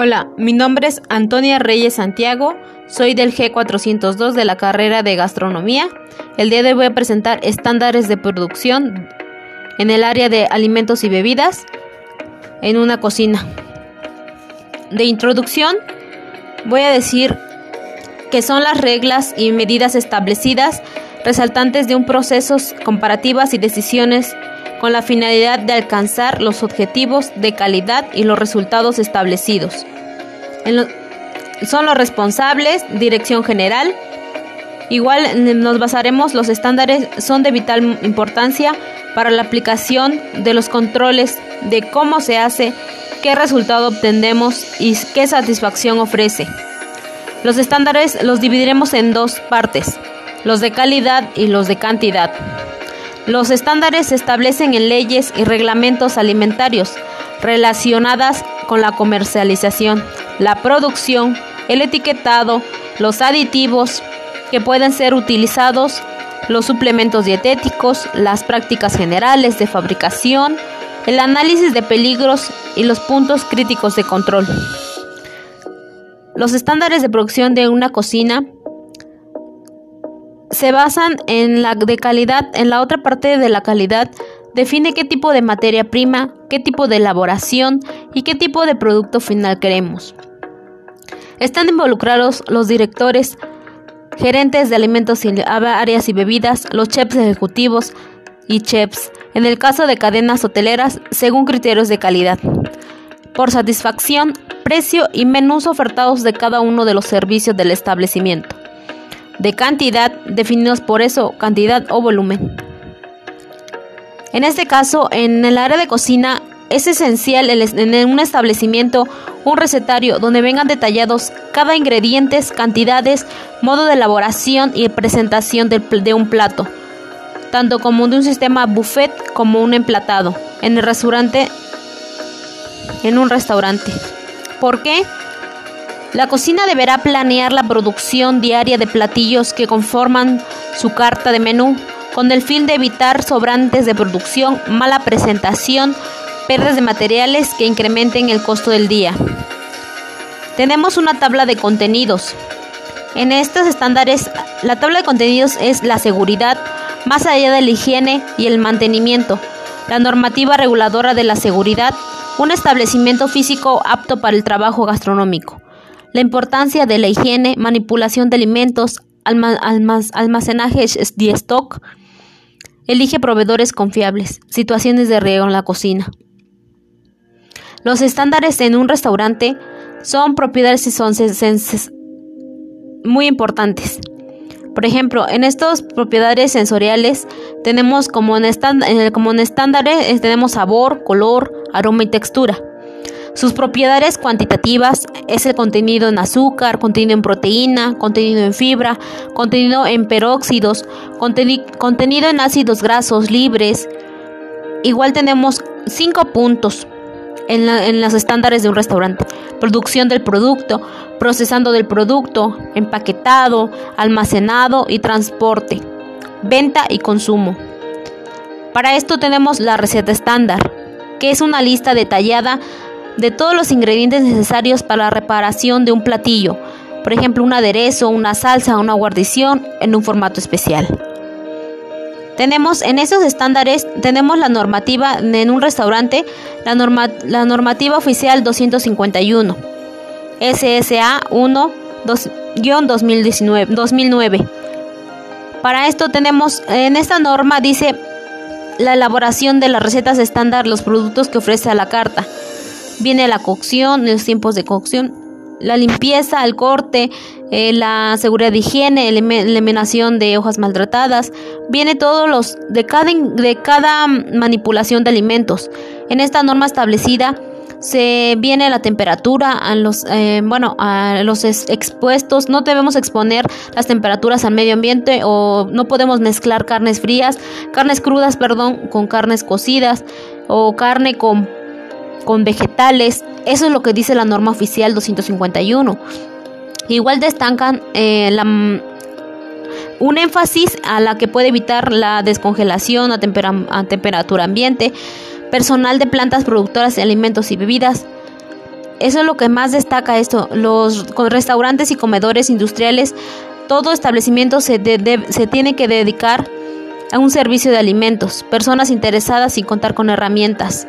Hola, mi nombre es Antonia Reyes Santiago, soy del G402 de la carrera de gastronomía. El día de hoy voy a presentar estándares de producción en el área de alimentos y bebidas en una cocina. De introducción, voy a decir que son las reglas y medidas establecidas resaltantes de un proceso comparativas y decisiones con la finalidad de alcanzar los objetivos de calidad y los resultados establecidos. son los responsables, dirección general. Igual nos basaremos, los estándares son de vital importancia para la aplicación de los controles de cómo se hace, qué resultado obtenemos y qué satisfacción ofrece. Los estándares los dividiremos en dos partes, los de calidad y los de cantidad. Los estándares se establecen en leyes y reglamentos alimentarios relacionadas con la comercialización, la producción, el etiquetado, los aditivos que pueden ser utilizados, los suplementos dietéticos, las prácticas generales de fabricación, el análisis de peligros y los puntos críticos de control. Los estándares de producción de una cocina se basan en la de calidad, en la otra parte de la calidad define qué tipo de materia prima, qué tipo de elaboración y qué tipo de producto final queremos. Están involucrados los directores, gerentes de alimentos y áreas y bebidas, los chefs ejecutivos y chefs, en el caso de cadenas hoteleras, según criterios de calidad, por satisfacción, precio y menús ofertados de cada uno de los servicios del establecimiento de cantidad definidos por eso, cantidad o volumen. En este caso, en el área de cocina es esencial en un establecimiento un recetario donde vengan detallados cada ingrediente, cantidades, modo de elaboración y presentación de un plato, tanto como de un sistema buffet como un emplatado en el restaurante en un restaurante. ¿Por qué? La cocina deberá planear la producción diaria de platillos que conforman su carta de menú, con el fin de evitar sobrantes de producción, mala presentación, pérdidas de materiales que incrementen el costo del día. Tenemos una tabla de contenidos. En estos estándares, la tabla de contenidos es la seguridad, más allá de la higiene y el mantenimiento, la normativa reguladora de la seguridad, un establecimiento físico apto para el trabajo gastronómico la importancia de la higiene, manipulación de alimentos, almacenaje de stock, elige proveedores confiables, situaciones de riego en la cocina. Los estándares en un restaurante son propiedades y son muy importantes. Por ejemplo, en estas propiedades sensoriales tenemos como en, como en estándares eh, tenemos sabor, color, aroma y textura. Sus propiedades cuantitativas es el contenido en azúcar, contenido en proteína, contenido en fibra, contenido en peróxidos, contenido en ácidos grasos libres. Igual tenemos cinco puntos en, en los estándares de un restaurante. Producción del producto, procesando del producto, empaquetado, almacenado y transporte, venta y consumo. Para esto tenemos la receta estándar, que es una lista detallada de todos los ingredientes necesarios para la reparación de un platillo, por ejemplo un aderezo, una salsa, una guarnición en un formato especial. Tenemos en esos estándares, tenemos la normativa en un restaurante, la, la normativa oficial 251, SSA 1-2009. Para esto tenemos, en esta norma dice la elaboración de las recetas estándar, los productos que ofrece a la carta viene la cocción, los tiempos de cocción, la limpieza, el corte, eh, la seguridad de higiene, la eliminación de hojas maltratadas, viene todos los de cada, de cada manipulación de alimentos. En esta norma establecida se viene la temperatura a los eh, bueno a los expuestos no debemos exponer las temperaturas al medio ambiente o no podemos mezclar carnes frías carnes crudas perdón con carnes cocidas o carne con con vegetales. Eso es lo que dice la norma oficial 251. Igual destacan eh, un énfasis a la que puede evitar la descongelación a, temperatura ambiente, personal de plantas productoras de alimentos y bebidas, eso es lo que más destaca esto. Los restaurantes y comedores industriales, todo establecimiento se, se tiene que dedicar a un servicio de alimentos, personas interesadas sin contar con herramientas.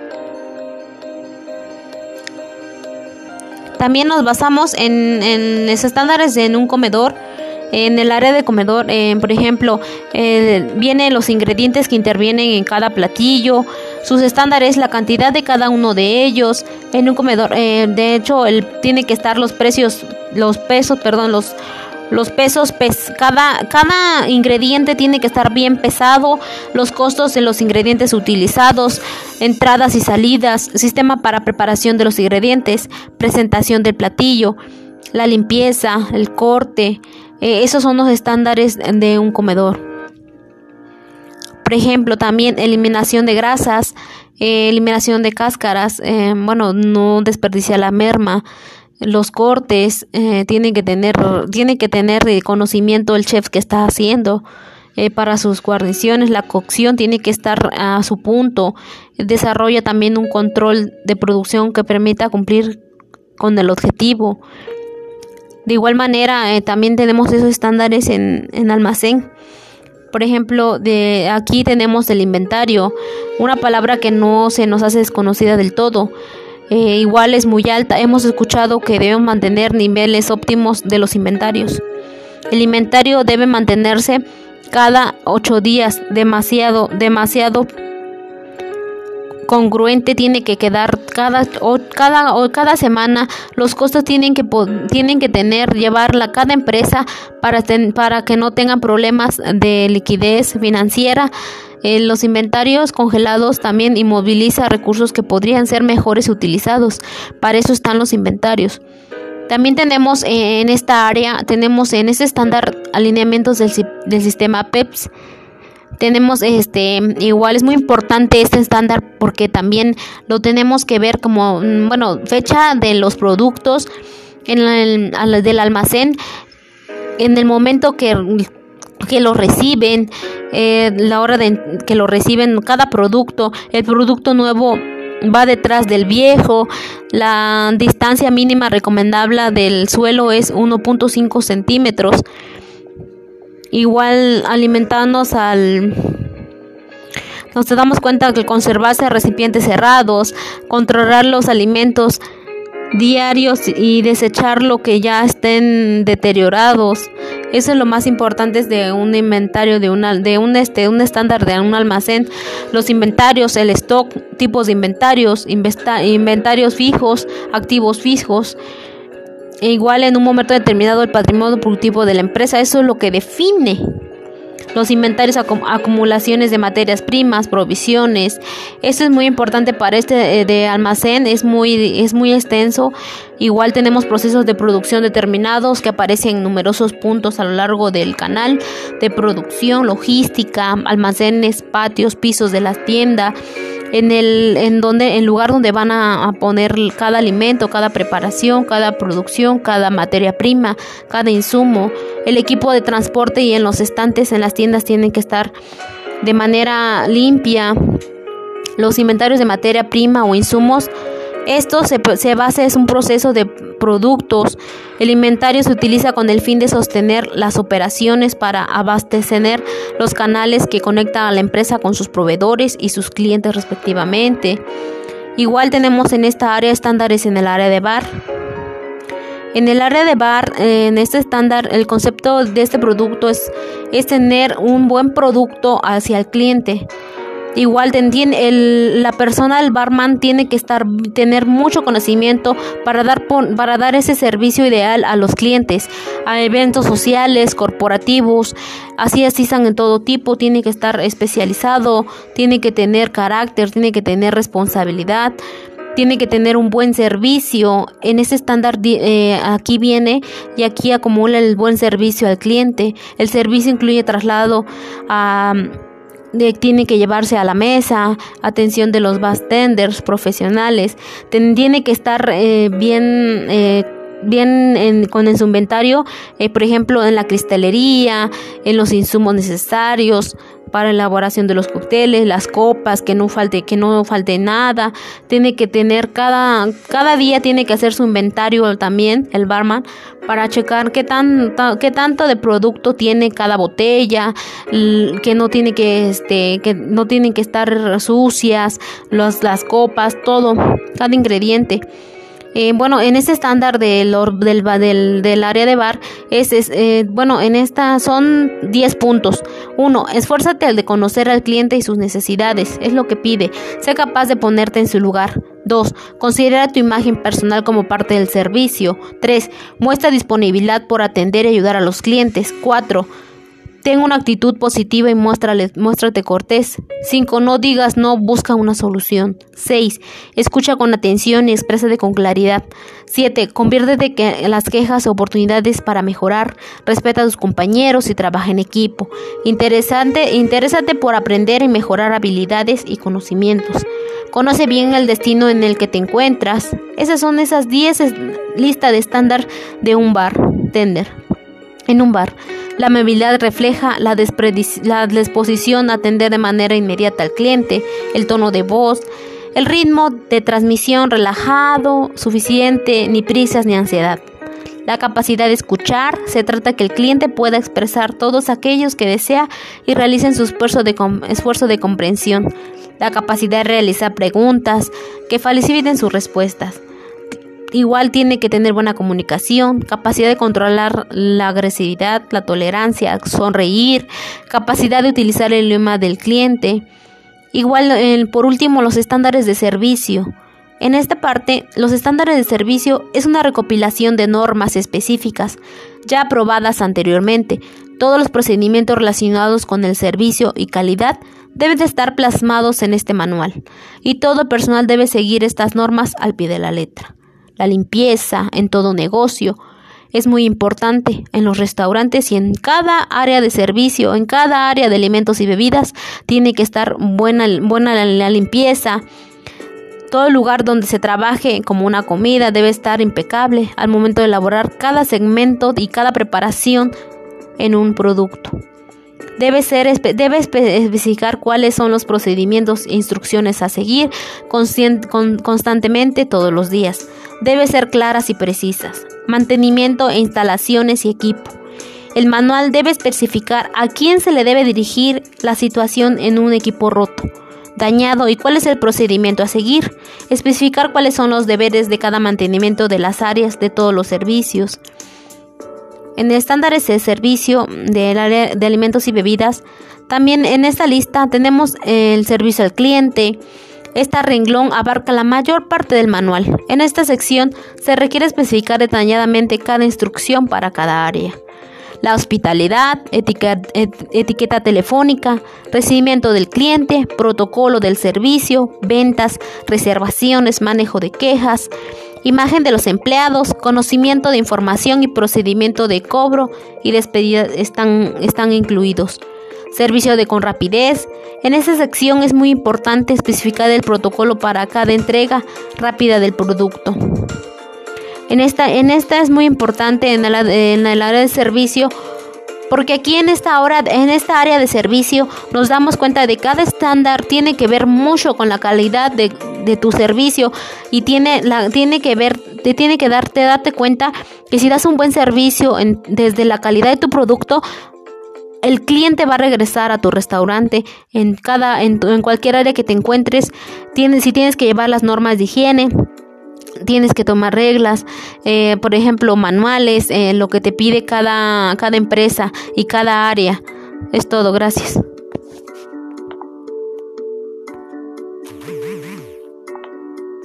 También nos basamos en, en los estándares en un comedor en el área de comedor, por ejemplo, vienen los ingredientes que intervienen en cada platillo, sus estándares, la cantidad de cada uno de ellos. En un comedor, eh, de hecho, el, tiene que estar los precios, los pesos, perdón, los los pesos, cada, cada ingrediente tiene que estar bien pesado, los costos de los ingredientes utilizados, entradas y salidas, sistema para preparación de los ingredientes, presentación del platillo, la limpieza, el corte, eh, esos son los estándares de un comedor. Por ejemplo, también eliminación de grasas, eh, eliminación de cáscaras, eh, bueno, no desperdiciar la merma, los cortes, tienen que tener, tiene que tener conocimiento el chef que está haciendo para sus guarniciones, la cocción tiene que estar a su punto, desarrolla también un control de producción que permita cumplir con el objetivo. De igual manera, eh, también tenemos esos estándares en, almacén. Por ejemplo, de aquí tenemos el inventario, una palabra que no se nos hace desconocida del todo. Eh, igual es muy alta. Hemos escuchado que deben mantener niveles óptimos de los inventarios. El inventario debe mantenerse cada ocho días, demasiado, demasiado congruente tiene que quedar cada o cada o cada semana los costos tienen que tienen que tener llevarla cada empresa para para que no tengan problemas de liquidez financiera. Eh, los inventarios congelados también inmoviliza recursos que podrían ser mejores utilizados. Para eso están los inventarios. También tenemos en esta área tenemos en ese estándar alineamientos del, del sistema PEPS tenemos este igual es muy importante este estándar porque también lo tenemos que ver como mm, bueno fecha de los productos en el, del almacén en el momento que que lo reciben eh, la hora de que lo reciben cada producto el producto nuevo va detrás del viejo la distancia mínima recomendable del suelo es 1.5 centímetros igual alimentarnos al nos damos cuenta que conservarse recipientes cerrados, controlar los alimentos diarios y desechar lo que ya estén deteriorados. Eso es lo más importante de un inventario de una de un este un estándar de un almacén, los inventarios, el stock, tipos de inventarios, inventarios fijos, activos fijos, e igual en un momento determinado el patrimonio productivo de la empresa. Eso es lo que define los inventarios, acumulaciones de materias primas, provisiones. Eso es muy importante para este eh, de almacén, es muy, es muy extenso. Igual tenemos procesos de producción determinados que aparecen en numerosos puntos a lo largo del canal de producción, logística, almacenes, patios, pisos de la tienda en el en donde en lugar donde van a, poner cada alimento, cada preparación, cada producción, cada materia prima, cada insumo, el equipo de transporte y en los estantes en las tiendas tienen que estar de manera limpia. Los inventarios de materia prima o insumos esto se, se basa es un proceso de productos. El inventario se utiliza con el fin de sostener las operaciones para abastecer los canales que conectan a la empresa con sus proveedores y sus clientes respectivamente. Igual tenemos en esta área estándares en el área de bar. En el área de bar, en este estándar, el concepto de este producto es, es tener un buen producto hacia el cliente. Igual el, la persona, el barman, tiene que estar, tener mucho conocimiento para dar, para dar ese servicio ideal a los clientes, a eventos sociales, corporativos, así asistan en todo tipo, tiene que estar especializado, tiene que tener carácter, tiene que tener responsabilidad tiene que tener un buen servicio. En ese estándar eh, aquí viene y aquí acumula el buen servicio al cliente. El servicio incluye traslado a tiene que llevarse a la mesa, atención de los bartenders profesionales, tiene que estar eh, bien eh, bien con su inventario, eh, por ejemplo, en la cristalería, en los insumos necesarios, para elaboración de los cócteles, las copas, que no falte, que no falte nada, tiene que tener cada, cada día tiene que hacer su inventario también, el barman, para checar qué tan, qué tanto de producto tiene cada botella, que no tiene que, este, que no tienen que estar sucias, las copas, todo, cada ingrediente. Eh, bueno, en ese estándar del, del, del, área de bar, es, eh, bueno, en esta son 10 puntos. Uno, esfuérzate al de conocer al cliente y sus necesidades, es lo que pide. Sé capaz de ponerte en su lugar. 2. Considera tu imagen personal como parte del servicio. 3. Muestra disponibilidad por atender y ayudar a los clientes. 4. Ten una actitud positiva y muéstrale, muéstrate cortés. 5. No digas no, busca una solución. 6. Escucha con atención y exprésate con claridad. 7. Conviértete en las quejas oportunidades para mejorar. Respeta a tus compañeros y trabaja en equipo. Interesante, interésate por aprender y mejorar habilidades y conocimientos. Conoce bien el destino en el que te encuentras. Esas son esas 10 listas de estándar de un bar tender. En un bar. La amabilidad refleja la, disposición a atender de manera inmediata al cliente, el tono de voz, el ritmo de transmisión relajado, suficiente, ni prisas ni ansiedad. La capacidad de escuchar, se trata que el cliente pueda expresar todos aquellos que desea y realicen su esfuerzo de, esfuerzo de comprensión. La capacidad de realizar preguntas que faciliten sus respuestas. Igual tiene que tener buena comunicación, capacidad de controlar la agresividad, la tolerancia, sonreír, capacidad de utilizar el idioma del cliente. Igual, por último, los estándares de servicio. En esta parte, los estándares de servicio es una recopilación de normas específicas ya aprobadas anteriormente. Todos los procedimientos relacionados con el servicio y calidad deben de estar plasmados en este manual y todo personal debe seguir estas normas al pie de la letra la limpieza en todo negocio. Es muy importante en los restaurantes y en cada área de servicio, en cada área de alimentos y bebidas, tiene que estar buena, buena la, limpieza. Todo lugar donde se trabaje como una comida debe estar impecable al momento de elaborar cada segmento y cada preparación en un producto. Debe, ser, debe especificar cuáles son los procedimientos e instrucciones a seguir constantemente todos los días. Debe ser claras y precisas. Mantenimiento e instalaciones y equipo. El manual debe especificar a quién se le debe dirigir la situación en un equipo roto, dañado y cuál es el procedimiento a seguir. Especificar cuáles son los deberes de cada mantenimiento de las áreas de todos los servicios en estándares de servicio del área de alimentos y bebidas, también en esta lista tenemos el servicio al cliente. Esta renglón abarca la mayor parte del manual. En esta sección se requiere especificar detalladamente cada instrucción para cada área. La hospitalidad, etiqueta, telefónica, recibimiento del cliente, protocolo del servicio, ventas, reservaciones, manejo de quejas, imagen de los empleados, conocimiento de información y procedimiento de cobro y despedida están, incluidos. Servicio de con rapidez. En esta sección es muy importante especificar el protocolo para cada entrega rápida del producto. En esta, en esta es muy importante en, el área de servicio porque aquí en esta hora, en esta área de servicio, nos damos cuenta de que cada estándar tiene que ver mucho con la calidad de, tu servicio y tiene, la, tiene que ver, te tiene que darte, darte cuenta que si das un buen servicio desde la calidad de tu producto, el cliente va a regresar a tu restaurante en cada en, en cualquier área que te encuentres. Tienes si tienes que llevar las normas de higiene tienes que tomar reglas, eh, por ejemplo, manuales, eh, lo que te pide cada, cada empresa y cada área. Es todo, gracias.